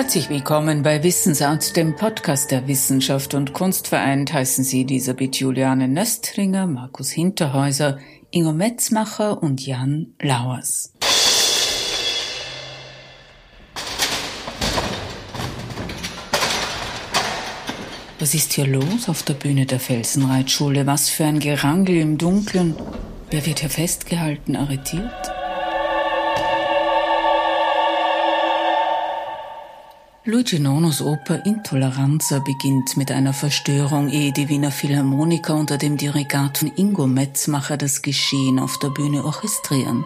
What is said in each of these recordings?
Herzlich willkommen bei Wissensart, dem Podcast der Wissenschaft und Kunst vereint. Heißen Sie Elisabeth Juliane Nöstringer, Markus Hinterhäuser, Ingo Metzmacher und Jan Lauers. Was ist hier los auf der Bühne der Felsenreitschule? Was für ein Gerangel im Dunkeln? Wer wird hier festgehalten, arretiert? Luigi Nonos Oper Intoleranza beginnt mit einer Verstörung, ehe die Wiener Philharmoniker unter dem Dirigat von Ingo Metzmacher das Geschehen auf der Bühne orchestrieren.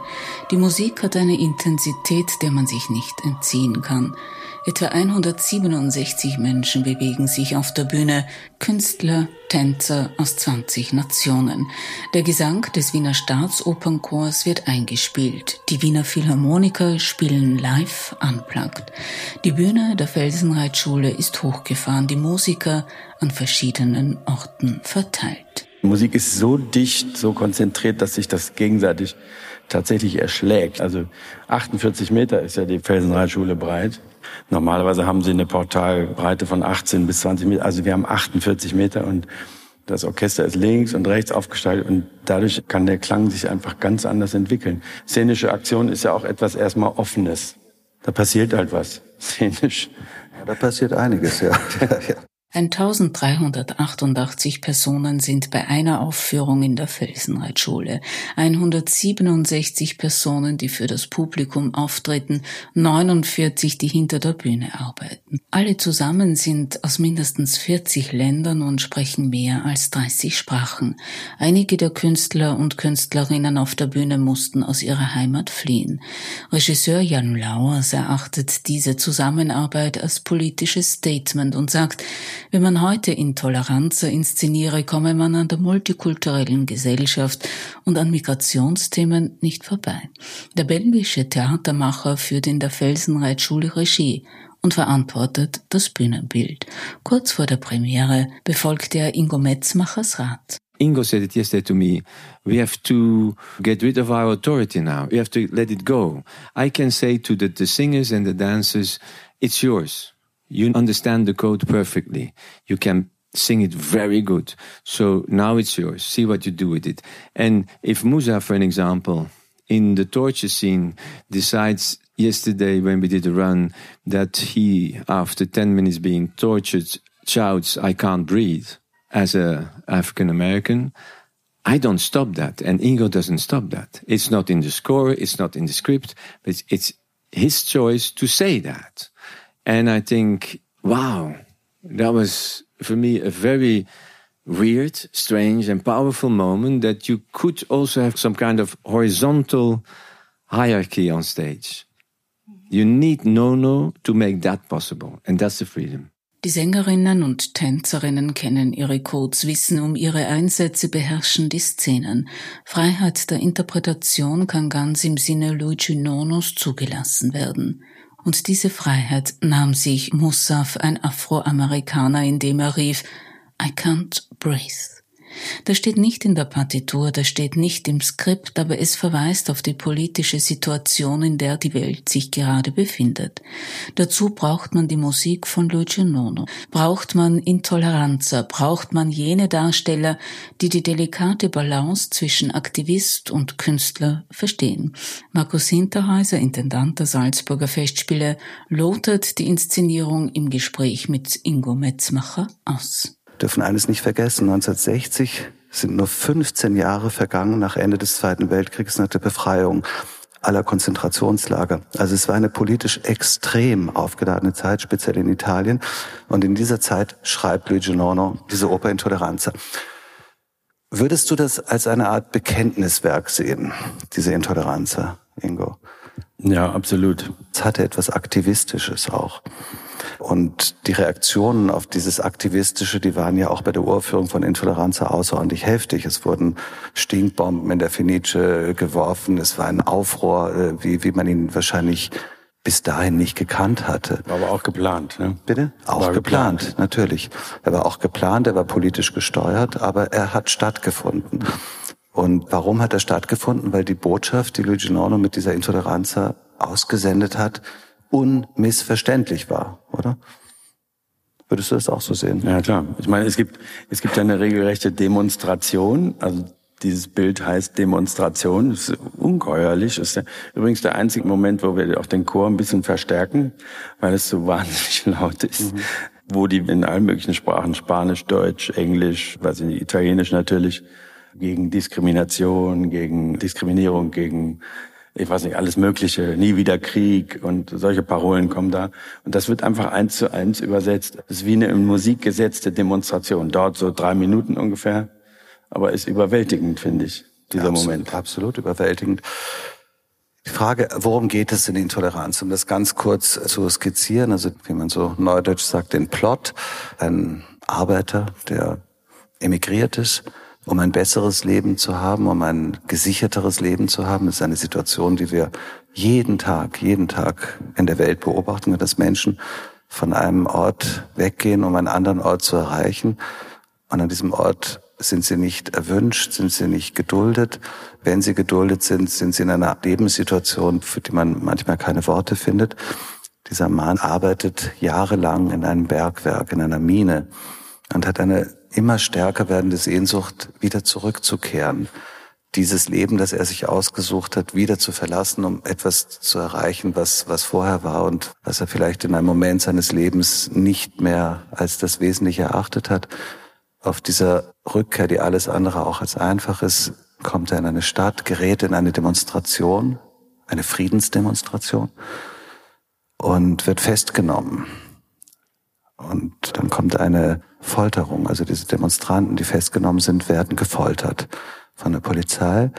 Die Musik hat eine Intensität, der man sich nicht entziehen kann. Etwa 167 Menschen bewegen sich auf der Bühne, Künstler, Tänzer aus 20 Nationen. Der Gesang des Wiener Staatsopernchors wird eingespielt. Die Wiener Philharmoniker spielen live unplugged. Die Bühne der Felsenreitschule ist hochgefahren, die Musiker an verschiedenen Orten verteilt. Musik ist so dicht, so konzentriert, dass sich das gegenseitig tatsächlich erschlägt. Also 48 Meter ist ja die Felsenreitschule breit. Normalerweise haben sie eine Portalbreite von 18 bis 20 Meter. Also wir haben 48 Meter und das Orchester ist links und rechts aufgestaltet und dadurch kann der Klang sich einfach ganz anders entwickeln. Szenische Aktion ist ja auch etwas erstmal Offenes. Da passiert halt was, szenisch. Ja, da passiert einiges, ja. 1388 Personen sind bei einer Aufführung in der Felsenreitschule, 167 Personen, die für das Publikum auftreten, 49, die hinter der Bühne arbeiten. Alle zusammen sind aus mindestens 40 Ländern und sprechen mehr als 30 Sprachen. Einige der Künstler und Künstlerinnen auf der Bühne mussten aus ihrer Heimat fliehen. Regisseur Jan Lauers erachtet diese Zusammenarbeit als politisches Statement und sagt, wenn man heute Intoleranz inszeniere, komme man an der multikulturellen Gesellschaft und an Migrationsthemen nicht vorbei. Der belgische Theatermacher führt in der Felsenreitschule Regie und verantwortet das Bühnenbild. Kurz vor der Premiere befolgte er Ingo Metzmachers Rat. Ingo said it yesterday to me. We have to get rid of our authority now. We have to let it go. I can say to the, the singers and the dancers, it's yours. You understand the code perfectly. You can sing it very good. So now it's yours. See what you do with it. And if Musa, for an example, in the torture scene decides yesterday when we did a run that he, after 10 minutes being tortured, shouts, I can't breathe as a African American, I don't stop that. And Ingo doesn't stop that. It's not in the score. It's not in the script, but it's his choice to say that. And I think, wow, that was for me a very weird, strange, and powerful moment that you could also have some kind of horizontal hierarchy on stage. You need no-no to make that possible. And that's the freedom. Die Sängerinnen und Tänzerinnen kennen ihre Codes, wissen um ihre Einsätze, beherrschen die Szenen. Freiheit der Interpretation kann ganz im Sinne Luigi Nonos zugelassen werden. Und diese Freiheit nahm sich Musaf, ein Afroamerikaner, indem er rief I can't breathe. Das steht nicht in der Partitur, das steht nicht im Skript, aber es verweist auf die politische Situation, in der die Welt sich gerade befindet. Dazu braucht man die Musik von Luigi Nono, braucht man Intoleranza, braucht man jene Darsteller, die die delikate Balance zwischen Aktivist und Künstler verstehen. Markus Hinterhäuser, Intendant der Salzburger Festspiele, lotet die Inszenierung im Gespräch mit Ingo Metzmacher aus dürfen eines nicht vergessen. 1960 sind nur 15 Jahre vergangen nach Ende des Zweiten Weltkriegs, nach der Befreiung aller Konzentrationslager. Also es war eine politisch extrem aufgeladene Zeit, speziell in Italien. Und in dieser Zeit schreibt Luigi Nono diese Oper Intoleranza. Würdest du das als eine Art Bekenntniswerk sehen, diese Intoleranza, Ingo? Ja, absolut. Es hatte etwas Aktivistisches auch. Und die Reaktionen auf dieses Aktivistische, die waren ja auch bei der Urführung von Intoleranz außerordentlich heftig. Es wurden Stinkbomben in der Fenice geworfen. Es war ein Aufruhr, äh, wie, wie man ihn wahrscheinlich bis dahin nicht gekannt hatte. War aber auch geplant, ne? Bitte? Auch war geplant, geplant, natürlich. Er war auch geplant, er war politisch gesteuert, aber er hat stattgefunden. Und warum hat er stattgefunden? Weil die Botschaft, die Luigi Nono mit dieser Intoleranz ausgesendet hat, unmissverständlich war. oder? Würdest du das auch so sehen? Ja, klar. Ich meine, es gibt, es gibt ja eine regelrechte Demonstration. Also dieses Bild heißt Demonstration. Das ist ungeheuerlich. Das ist der, übrigens der einzige Moment, wo wir auch den Chor ein bisschen verstärken, weil es so wahnsinnig laut ist. Mhm. Wo die in allen möglichen Sprachen, Spanisch, Deutsch, Englisch, weiß ich nicht, Italienisch natürlich, gegen Diskrimination, gegen Diskriminierung, gegen ich weiß nicht, alles Mögliche, nie wieder Krieg und solche Parolen kommen da. Und das wird einfach eins zu eins übersetzt. Das ist wie eine im Musik gesetzte Demonstration. Dauert so drei Minuten ungefähr, aber ist überwältigend, finde ich, dieser ja, absolut, Moment. Absolut überwältigend. Die Frage, worum geht es in Intoleranz? Um das ganz kurz zu skizzieren, also wie man so neudeutsch sagt, den Plot. Ein Arbeiter, der emigriert ist, um ein besseres Leben zu haben, um ein gesicherteres Leben zu haben. Ist eine Situation, die wir jeden Tag, jeden Tag in der Welt beobachten, dass Menschen von einem Ort weggehen, um einen anderen Ort zu erreichen. Und an diesem Ort sind sie nicht erwünscht, sind sie nicht geduldet. Wenn sie geduldet sind, sind sie in einer Lebenssituation, für die man manchmal keine Worte findet. Dieser Mann arbeitet jahrelang in einem Bergwerk, in einer Mine und hat eine immer stärker werdende Sehnsucht, wieder zurückzukehren. Dieses Leben, das er sich ausgesucht hat, wieder zu verlassen, um etwas zu erreichen, was, was vorher war und was er vielleicht in einem Moment seines Lebens nicht mehr als das Wesentliche erachtet hat. Auf dieser Rückkehr, die alles andere auch als einfach ist, kommt er in eine Stadt, gerät in eine Demonstration, eine Friedensdemonstration und wird festgenommen. Und dann kommt eine Folterung. Also diese Demonstranten, die festgenommen sind, werden gefoltert von der Polizei.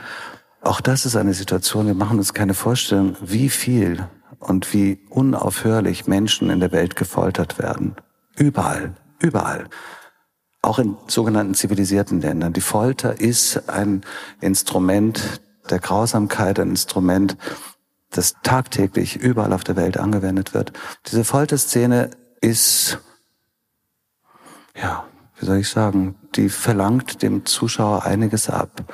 Auch das ist eine Situation, wir machen uns keine Vorstellung, wie viel und wie unaufhörlich Menschen in der Welt gefoltert werden. Überall, überall. Auch in sogenannten zivilisierten Ländern. Die Folter ist ein Instrument der Grausamkeit, ein Instrument, das tagtäglich überall auf der Welt angewendet wird. Diese Folterszene ist ja, wie soll ich sagen, die verlangt dem Zuschauer einiges ab.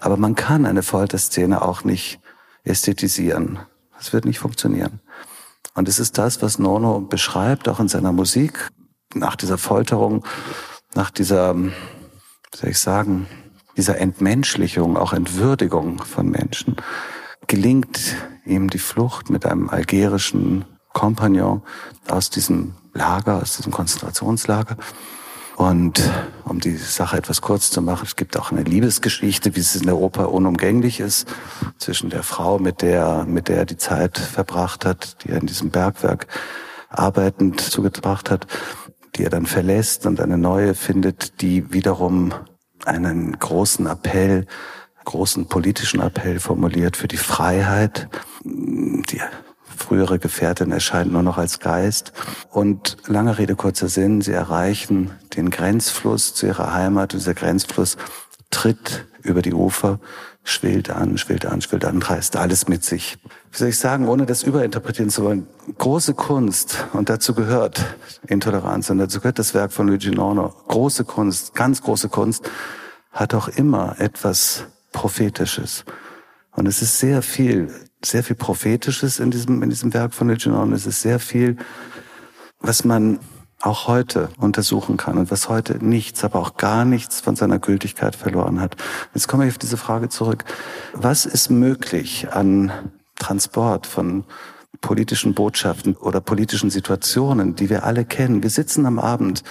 Aber man kann eine Folterszene auch nicht ästhetisieren. Das wird nicht funktionieren. Und es ist das, was Nono beschreibt, auch in seiner Musik, nach dieser Folterung, nach dieser, wie soll ich sagen, dieser Entmenschlichung, auch Entwürdigung von Menschen, gelingt ihm die Flucht mit einem algerischen Kompagnon aus diesem Lager, aus diesem Konzentrationslager. Und um die Sache etwas kurz zu machen, es gibt auch eine Liebesgeschichte, wie es in Oper unumgänglich ist, zwischen der Frau, mit der, mit der er die Zeit verbracht hat, die er in diesem Bergwerk arbeitend zugebracht hat, die er dann verlässt und eine neue findet, die wiederum einen großen Appell, großen politischen Appell formuliert für die Freiheit, die frühere Gefährtin erscheint nur noch als Geist. Und lange Rede, kurzer Sinn, sie erreichen den Grenzfluss zu ihrer Heimat. Dieser Grenzfluss tritt über die Ufer, schwillt an, schwillt an, schwillt an, reißt alles mit sich. Wie soll ich sagen, ohne das überinterpretieren zu wollen, große Kunst, und dazu gehört Intoleranz, und dazu gehört das Werk von Luigi Norno, große Kunst, ganz große Kunst, hat auch immer etwas Prophetisches. Und es ist sehr viel sehr viel Prophetisches in diesem, in diesem Werk von Legion Es ist sehr viel, was man auch heute untersuchen kann und was heute nichts, aber auch gar nichts von seiner Gültigkeit verloren hat. Jetzt komme ich auf diese Frage zurück. Was ist möglich an Transport von politischen Botschaften oder politischen Situationen, die wir alle kennen? Wir sitzen am Abend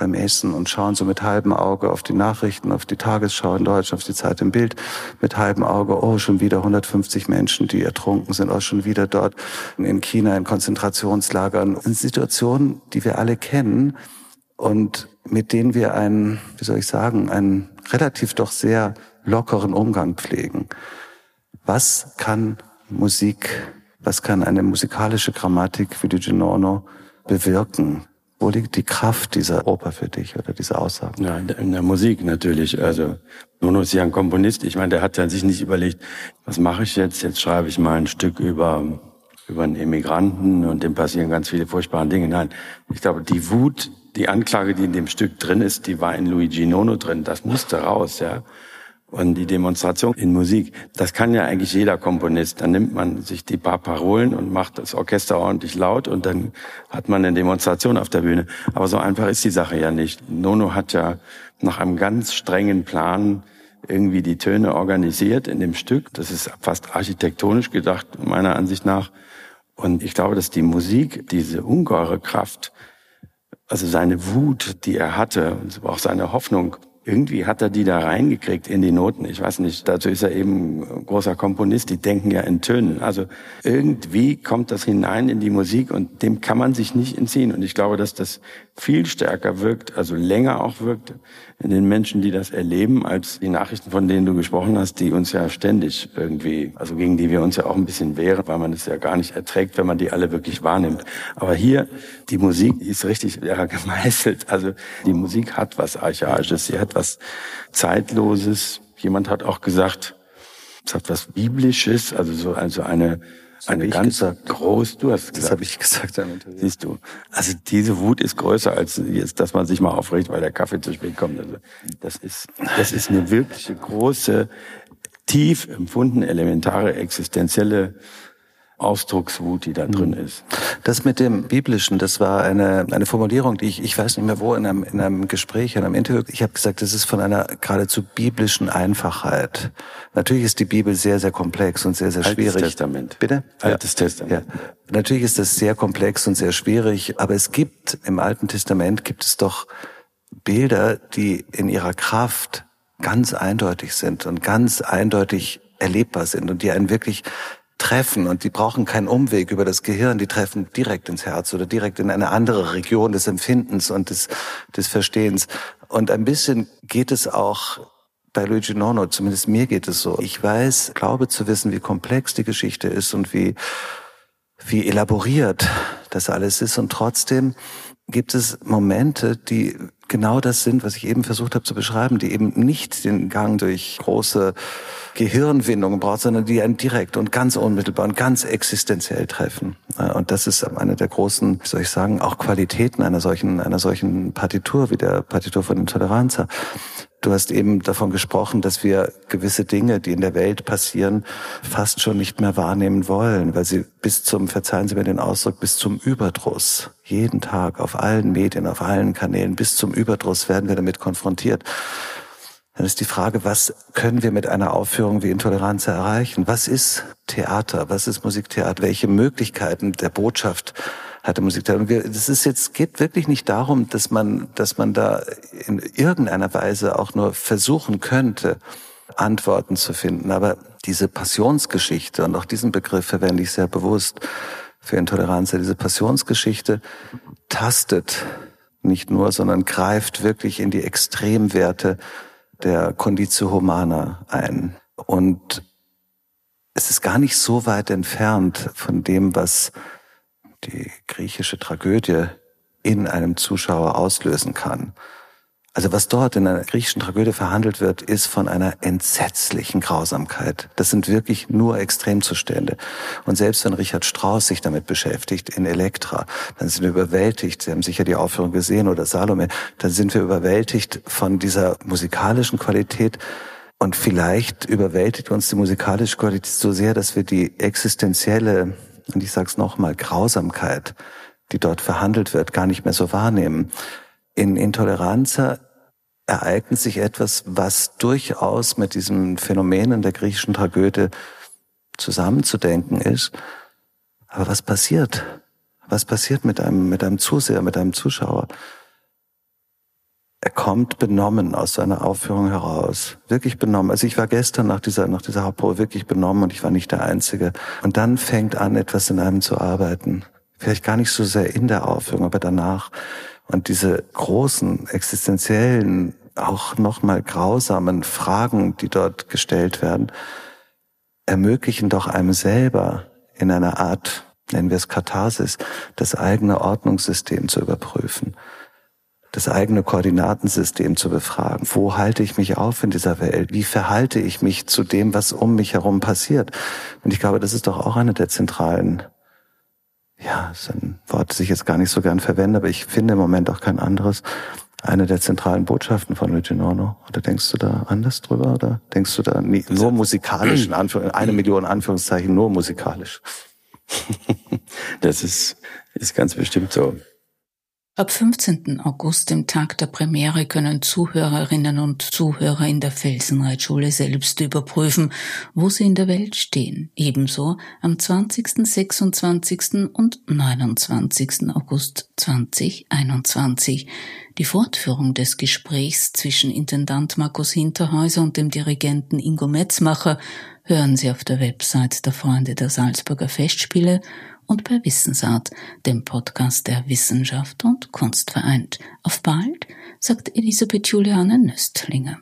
beim Essen und schauen so mit halbem Auge auf die Nachrichten, auf die Tagesschau in Deutschland, auf die Zeit im Bild, mit halbem Auge, oh, schon wieder 150 Menschen, die ertrunken sind, auch schon wieder dort in China in Konzentrationslagern. In Situationen, die wir alle kennen und mit denen wir einen, wie soll ich sagen, einen relativ doch sehr lockeren Umgang pflegen. Was kann Musik, was kann eine musikalische Grammatik wie die Ginorno bewirken? Wo liegt die Kraft dieser Oper für dich oder dieser Aussagen? Ja, in der Musik natürlich. Also Nuno ist ja ein Komponist. Ich meine, der hat ja sich nicht überlegt, was mache ich jetzt? Jetzt schreibe ich mal ein Stück über über einen Immigranten und dem passieren ganz viele furchtbare Dinge. Nein, ich glaube, die Wut, die Anklage, die in dem Stück drin ist, die war in Luigi Nono drin. Das musste raus, ja. Und die Demonstration in Musik, das kann ja eigentlich jeder Komponist. Dann nimmt man sich die paar Parolen und macht das Orchester ordentlich laut und dann hat man eine Demonstration auf der Bühne. Aber so einfach ist die Sache ja nicht. Nono hat ja nach einem ganz strengen Plan irgendwie die Töne organisiert in dem Stück. Das ist fast architektonisch gedacht, meiner Ansicht nach. Und ich glaube, dass die Musik diese ungeheure Kraft, also seine Wut, die er hatte, und auch seine Hoffnung, irgendwie hat er die da reingekriegt in die Noten. Ich weiß nicht, dazu ist er eben großer Komponist, die denken ja in Tönen. Also irgendwie kommt das hinein in die Musik und dem kann man sich nicht entziehen. Und ich glaube, dass das viel stärker wirkt, also länger auch wirkt den Menschen, die das erleben, als die Nachrichten, von denen du gesprochen hast, die uns ja ständig irgendwie, also gegen die wir uns ja auch ein bisschen wehren, weil man es ja gar nicht erträgt, wenn man die alle wirklich wahrnimmt. Aber hier, die Musik ist richtig ja, gemeißelt. Also die Musik hat was Archaisches, sie hat was Zeitloses. Jemand hat auch gesagt, es hat was Biblisches, also so also eine eine ganz groß, du hast gesagt. Das habe ich gesagt. Siehst du. Also diese Wut ist größer als jetzt, dass man sich mal aufregt, weil der Kaffee zu spät kommt. Also das ist, das ist eine wirkliche große, tief empfundene, elementare, existenzielle Ausdruckswut, die da drin hm. ist. Das mit dem Biblischen, das war eine, eine Formulierung, die ich, ich weiß nicht mehr wo, in einem, in einem Gespräch, in einem Interview, ich habe gesagt, das ist von einer geradezu biblischen Einfachheit. Natürlich ist die Bibel sehr, sehr komplex und sehr, sehr Altes schwierig. Altes Testament. Bitte? Altes ja. Testament. Ja. Natürlich ist das sehr komplex und sehr schwierig, aber es gibt, im Alten Testament gibt es doch Bilder, die in ihrer Kraft ganz eindeutig sind und ganz eindeutig erlebbar sind und die einen wirklich treffen und die brauchen keinen Umweg über das Gehirn, die treffen direkt ins Herz oder direkt in eine andere Region des Empfindens und des, des Verstehens. Und ein bisschen geht es auch bei Luigi Nono, zumindest mir geht es so. Ich weiß, glaube zu wissen, wie komplex die Geschichte ist und wie, wie elaboriert das alles ist. Und trotzdem gibt es Momente, die genau das sind, was ich eben versucht habe zu beschreiben, die eben nicht den Gang durch große Gehirnwindungen braucht, sondern die einen direkt und ganz unmittelbar und ganz existenziell treffen. Und das ist eine der großen, soll ich sagen, auch Qualitäten einer solchen, einer solchen Partitur wie der Partitur von Intoleranza. Du hast eben davon gesprochen, dass wir gewisse Dinge, die in der Welt passieren, fast schon nicht mehr wahrnehmen wollen, weil sie bis zum, verzeihen Sie mir den Ausdruck, bis zum Überdruss, jeden Tag auf allen Medien, auf allen Kanälen, bis zum Überdruss werden wir damit konfrontiert. Dann ist die Frage, was können wir mit einer Aufführung wie Intoleranz erreichen? Was ist Theater? Was ist Musiktheater? Welche Möglichkeiten der Botschaft hat der das ist jetzt, geht wirklich nicht darum, dass man, dass man da in irgendeiner Weise auch nur versuchen könnte, Antworten zu finden. Aber diese Passionsgeschichte, und auch diesen Begriff verwende ich sehr bewusst für Intoleranz, diese Passionsgeschichte tastet nicht nur, sondern greift wirklich in die Extremwerte der Conditio Humana ein. Und es ist gar nicht so weit entfernt von dem, was die griechische Tragödie in einem Zuschauer auslösen kann. Also was dort in einer griechischen Tragödie verhandelt wird, ist von einer entsetzlichen Grausamkeit. Das sind wirklich nur Extremzustände. Und selbst wenn Richard Strauss sich damit beschäftigt in Elektra, dann sind wir überwältigt. Sie haben sicher die Aufführung gesehen oder Salome. Dann sind wir überwältigt von dieser musikalischen Qualität. Und vielleicht überwältigt uns die musikalische Qualität so sehr, dass wir die existenzielle, und ich sage es nochmal, Grausamkeit, die dort verhandelt wird, gar nicht mehr so wahrnehmen in Intoleranza ereignet sich etwas, was durchaus mit diesen Phänomenen der griechischen Tragödie zusammenzudenken ist. Aber was passiert? Was passiert mit einem, mit einem Zuseher, mit einem Zuschauer? Er kommt benommen aus seiner Aufführung heraus. Wirklich benommen. Also ich war gestern nach dieser, nach dieser Hauptprobe wirklich benommen und ich war nicht der Einzige. Und dann fängt an, etwas in einem zu arbeiten. Vielleicht gar nicht so sehr in der Aufführung, aber danach. Und diese großen, existenziellen, auch nochmal grausamen Fragen, die dort gestellt werden, ermöglichen doch einem selber in einer Art, nennen wir es Katharsis, das eigene Ordnungssystem zu überprüfen, das eigene Koordinatensystem zu befragen. Wo halte ich mich auf in dieser Welt? Wie verhalte ich mich zu dem, was um mich herum passiert? Und ich glaube, das ist doch auch eine der zentralen ja, ist ein Wort, das ich jetzt gar nicht so gern verwende, aber ich finde im Moment auch kein anderes. eine der zentralen Botschaften von Luigi Norno? Oder denkst du da anders drüber? Oder denkst du da nie, nur musikalisch, in Anführ eine Million Anführungszeichen, nur musikalisch? das ist, ist ganz bestimmt so. Ab 15. August, dem Tag der Premiere, können Zuhörerinnen und Zuhörer in der Felsenreitschule selbst überprüfen, wo sie in der Welt stehen. Ebenso am 20., 26. und 29. August 2021. Die Fortführung des Gesprächs zwischen Intendant Markus Hinterhäuser und dem Dirigenten Ingo Metzmacher hören Sie auf der Website der Freunde der Salzburger Festspiele und bei Wissensart, dem Podcast der Wissenschaft und Kunst vereint. Auf bald, sagt Elisabeth Juliane Nöstlinger.